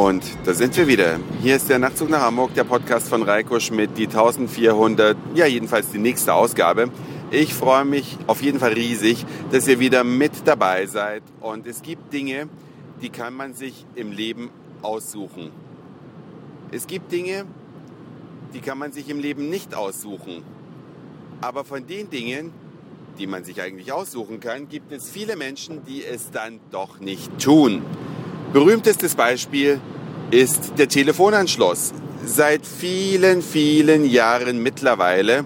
Und da sind wir wieder. Hier ist der Nachtzug nach Hamburg, der Podcast von Reiko Schmidt, die 1400, ja jedenfalls die nächste Ausgabe. Ich freue mich auf jeden Fall riesig, dass ihr wieder mit dabei seid. Und es gibt Dinge, die kann man sich im Leben aussuchen. Es gibt Dinge, die kann man sich im Leben nicht aussuchen. Aber von den Dingen, die man sich eigentlich aussuchen kann, gibt es viele Menschen, die es dann doch nicht tun. Berühmtestes Beispiel ist der Telefonanschluss. Seit vielen, vielen Jahren mittlerweile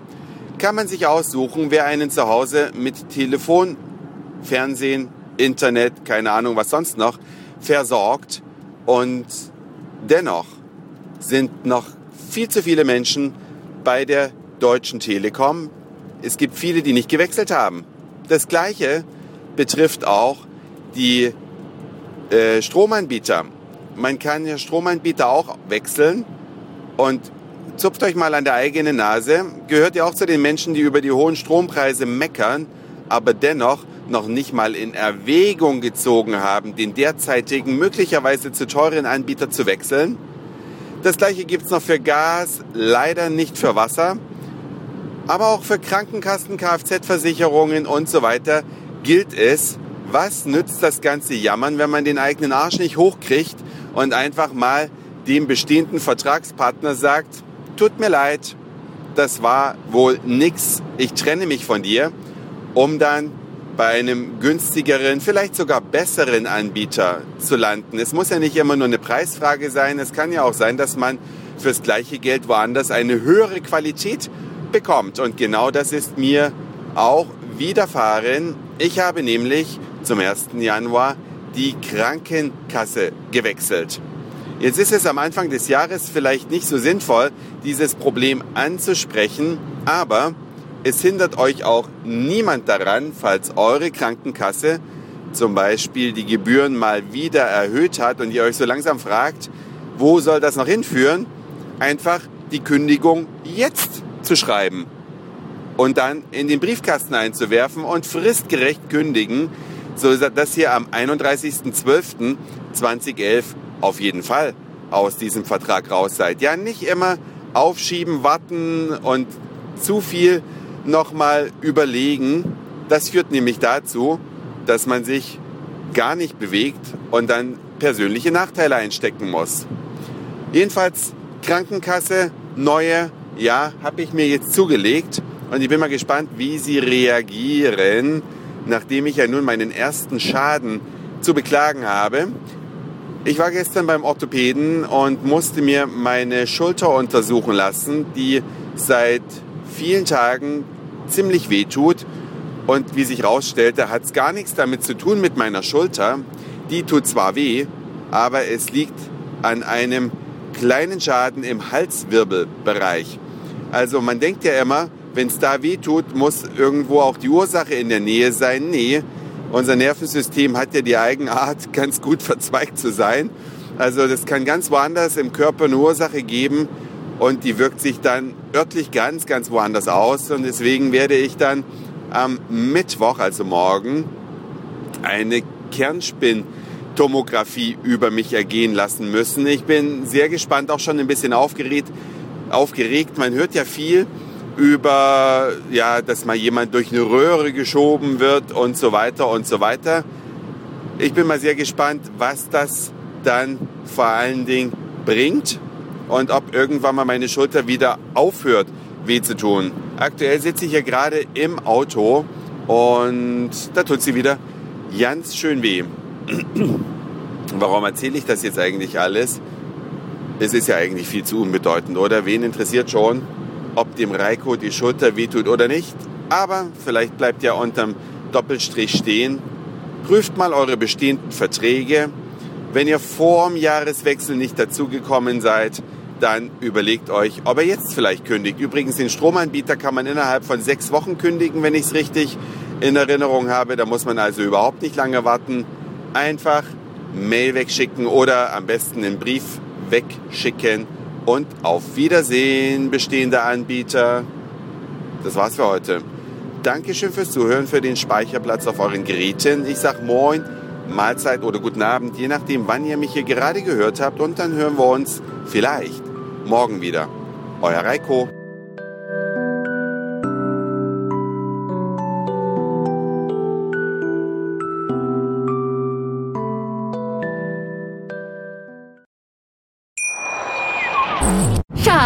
kann man sich aussuchen, wer einen zu Hause mit Telefon, Fernsehen, Internet, keine Ahnung was sonst noch, versorgt. Und dennoch sind noch viel zu viele Menschen bei der Deutschen Telekom. Es gibt viele, die nicht gewechselt haben. Das Gleiche betrifft auch die äh, Stromanbieter. Man kann ja Stromanbieter auch wechseln und zupft euch mal an der eigenen Nase. Gehört ihr auch zu den Menschen, die über die hohen Strompreise meckern, aber dennoch noch nicht mal in Erwägung gezogen haben, den derzeitigen, möglicherweise zu teuren Anbieter zu wechseln? Das gleiche gibt's noch für Gas, leider nicht für Wasser. Aber auch für Krankenkassen, Kfz-Versicherungen und so weiter gilt es, was nützt das ganze Jammern, wenn man den eigenen Arsch nicht hochkriegt und einfach mal dem bestehenden Vertragspartner sagt, tut mir leid, das war wohl nix, ich trenne mich von dir, um dann bei einem günstigeren, vielleicht sogar besseren Anbieter zu landen. Es muss ja nicht immer nur eine Preisfrage sein, es kann ja auch sein, dass man fürs gleiche Geld woanders eine höhere Qualität bekommt. Und genau das ist mir auch widerfahren. Ich habe nämlich zum 1. Januar die Krankenkasse gewechselt. Jetzt ist es am Anfang des Jahres vielleicht nicht so sinnvoll, dieses Problem anzusprechen, aber es hindert euch auch niemand daran, falls eure Krankenkasse zum Beispiel die Gebühren mal wieder erhöht hat und ihr euch so langsam fragt, wo soll das noch hinführen, einfach die Kündigung jetzt zu schreiben und dann in den Briefkasten einzuwerfen und fristgerecht kündigen, so dass ihr am 31.12.2011 auf jeden Fall aus diesem Vertrag raus seid. Ja, nicht immer aufschieben, warten und zu viel nochmal überlegen. Das führt nämlich dazu, dass man sich gar nicht bewegt und dann persönliche Nachteile einstecken muss. Jedenfalls Krankenkasse, neue, ja, habe ich mir jetzt zugelegt und ich bin mal gespannt, wie sie reagieren nachdem ich ja nun meinen ersten Schaden zu beklagen habe. Ich war gestern beim Orthopäden und musste mir meine Schulter untersuchen lassen, die seit vielen Tagen ziemlich weh tut. Und wie sich herausstellte, hat es gar nichts damit zu tun mit meiner Schulter. Die tut zwar weh, aber es liegt an einem kleinen Schaden im Halswirbelbereich. Also man denkt ja immer, wenn es da weh tut, muss irgendwo auch die Ursache in der Nähe sein. Nee, unser Nervensystem hat ja die Eigenart, ganz gut verzweigt zu sein. Also das kann ganz woanders im Körper eine Ursache geben und die wirkt sich dann örtlich ganz, ganz woanders aus. Und deswegen werde ich dann am Mittwoch, also morgen, eine Kernspintomographie über mich ergehen lassen müssen. Ich bin sehr gespannt, auch schon ein bisschen aufgeregt. aufgeregt. Man hört ja viel über, ja, dass mal jemand durch eine Röhre geschoben wird und so weiter und so weiter. Ich bin mal sehr gespannt, was das dann vor allen Dingen bringt und ob irgendwann mal meine Schulter wieder aufhört, weh zu tun. Aktuell sitze ich ja gerade im Auto und da tut sie wieder ganz schön weh. Warum erzähle ich das jetzt eigentlich alles? Es ist ja eigentlich viel zu unbedeutend, oder? Wen interessiert schon, ob dem Reiko die Schulter wehtut oder nicht. Aber vielleicht bleibt ja unterm Doppelstrich stehen. Prüft mal eure bestehenden Verträge. Wenn ihr vor dem Jahreswechsel nicht dazugekommen seid, dann überlegt euch, ob er jetzt vielleicht kündigt. Übrigens, den Stromanbieter kann man innerhalb von sechs Wochen kündigen, wenn ich es richtig in Erinnerung habe. Da muss man also überhaupt nicht lange warten. Einfach Mail wegschicken oder am besten einen Brief wegschicken und auf Wiedersehen, bestehende Anbieter. Das war's für heute. Dankeschön fürs Zuhören, für den Speicherplatz auf euren Geräten. Ich sag Moin Mahlzeit oder guten Abend, je nachdem, wann ihr mich hier gerade gehört habt. Und dann hören wir uns vielleicht morgen wieder. Euer Reiko.